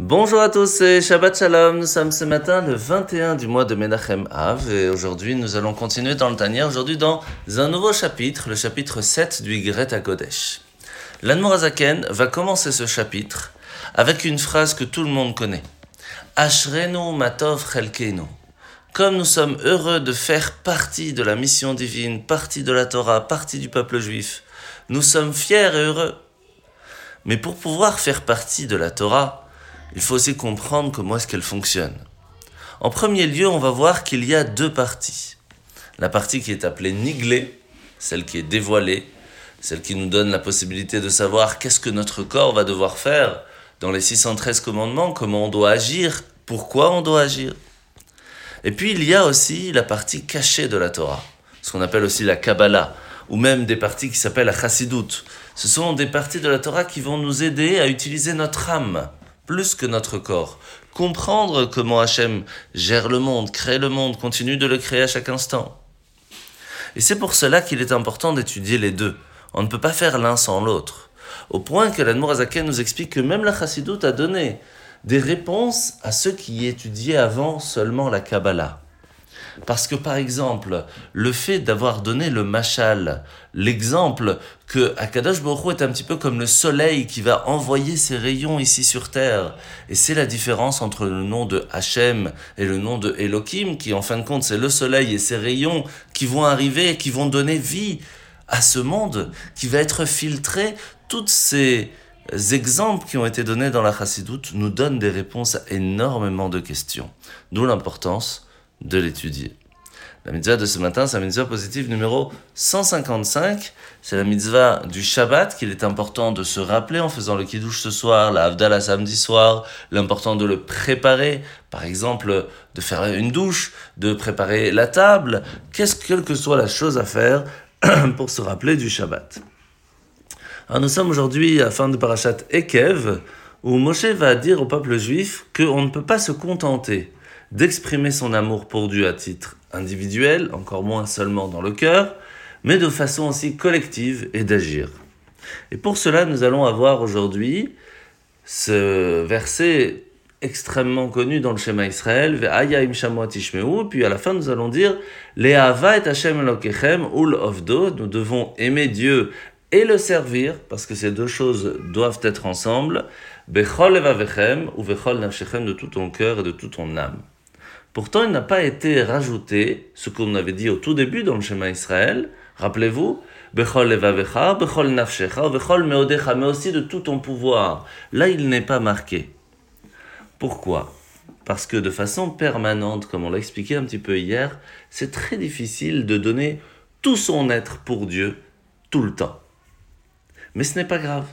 Bonjour à tous et Shabbat Shalom. Nous sommes ce matin le 21 du mois de Menachem Av et aujourd'hui nous allons continuer dans le Tania, aujourd'hui dans un nouveau chapitre, le chapitre 7 du Yigret à Kodesh. L'Anmorazaken va commencer ce chapitre avec une phrase que tout le monde connaît. Ashrenu matov chelkenu. Comme nous sommes heureux de faire partie de la mission divine, partie de la Torah, partie du peuple juif, nous sommes fiers et heureux. Mais pour pouvoir faire partie de la Torah, il faut aussi comprendre comment est-ce qu'elle fonctionne. En premier lieu, on va voir qu'il y a deux parties. La partie qui est appelée niglée, celle qui est dévoilée, celle qui nous donne la possibilité de savoir qu'est-ce que notre corps va devoir faire dans les 613 commandements, comment on doit agir, pourquoi on doit agir. Et puis il y a aussi la partie cachée de la Torah, ce qu'on appelle aussi la Kabbalah, ou même des parties qui s'appellent la Chassidut. Ce sont des parties de la Torah qui vont nous aider à utiliser notre âme, plus que notre corps. Comprendre comment Hachem gère le monde, crée le monde, continue de le créer à chaque instant. Et c'est pour cela qu'il est important d'étudier les deux. On ne peut pas faire l'un sans l'autre. Au point que l'Anmour Azaken nous explique que même la Chassidoute a donné des réponses à ceux qui étudiaient avant seulement la Kabbalah. Parce que par exemple, le fait d'avoir donné le machal, l'exemple que Akadosh Baruch est un petit peu comme le soleil qui va envoyer ses rayons ici sur terre, et c'est la différence entre le nom de Hachem et le nom de Elohim, qui en fin de compte c'est le soleil et ses rayons qui vont arriver et qui vont donner vie à ce monde, qui va être filtré. Toutes ces exemples qui ont été donnés dans la Chassidoute nous donnent des réponses à énormément de questions, d'où l'importance de l'étudier. La mitzvah de ce matin, c'est la mitzvah positive numéro 155. C'est la mitzvah du Shabbat qu'il est important de se rappeler en faisant le kiddush ce soir, la Havdalah samedi soir, l'important de le préparer, par exemple de faire une douche, de préparer la table, qu'est-ce quelle que soit la chose à faire pour se rappeler du Shabbat. Nous sommes aujourd'hui à la fin de Parashat Ekev, où Moshe va dire au peuple juif qu'on ne peut pas se contenter d'exprimer son amour pour Dieu à titre individuel, encore moins seulement dans le cœur, mais de façon aussi collective et d'agir. Et pour cela, nous allons avoir aujourd'hui ce verset extrêmement connu dans le schéma Israël, puis à la fin nous allons dire et Hashem ul ofdo, nous devons aimer Dieu et le servir, parce que ces deux choses doivent être ensemble, bechol evavechem ou bechol nafshechem de tout ton cœur et de toute ton âme. Pourtant, il n'a pas été rajouté ce qu'on avait dit au tout début dans le schéma Israël. Rappelez-vous, Bechol levavecha, Bechol nafshecha, Bechol meodecha, mais aussi de tout ton pouvoir. Là, il n'est pas marqué. Pourquoi? Parce que de façon permanente, comme on l'a expliqué un petit peu hier, c'est très difficile de donner tout son être pour Dieu tout le temps. Mais ce n'est pas grave.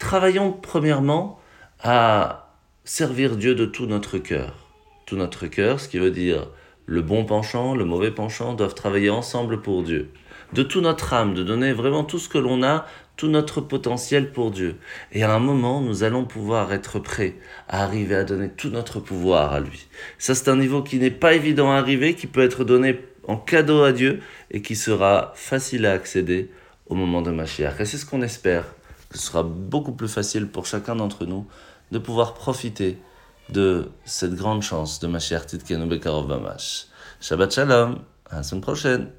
Travaillons premièrement à servir Dieu de tout notre cœur tout notre cœur, ce qui veut dire le bon penchant, le mauvais penchant doivent travailler ensemble pour Dieu. De toute notre âme, de donner vraiment tout ce que l'on a, tout notre potentiel pour Dieu. Et à un moment, nous allons pouvoir être prêts à arriver à donner tout notre pouvoir à lui. Ça, c'est un niveau qui n'est pas évident à arriver, qui peut être donné en cadeau à Dieu et qui sera facile à accéder au moment de Mashiach. Et c'est ce qu'on espère. Ce sera beaucoup plus facile pour chacun d'entre nous de pouvoir profiter de cette grande chance de ma chère Titkenu Bekarov. Shabbat Shalom, à la semaine prochaine.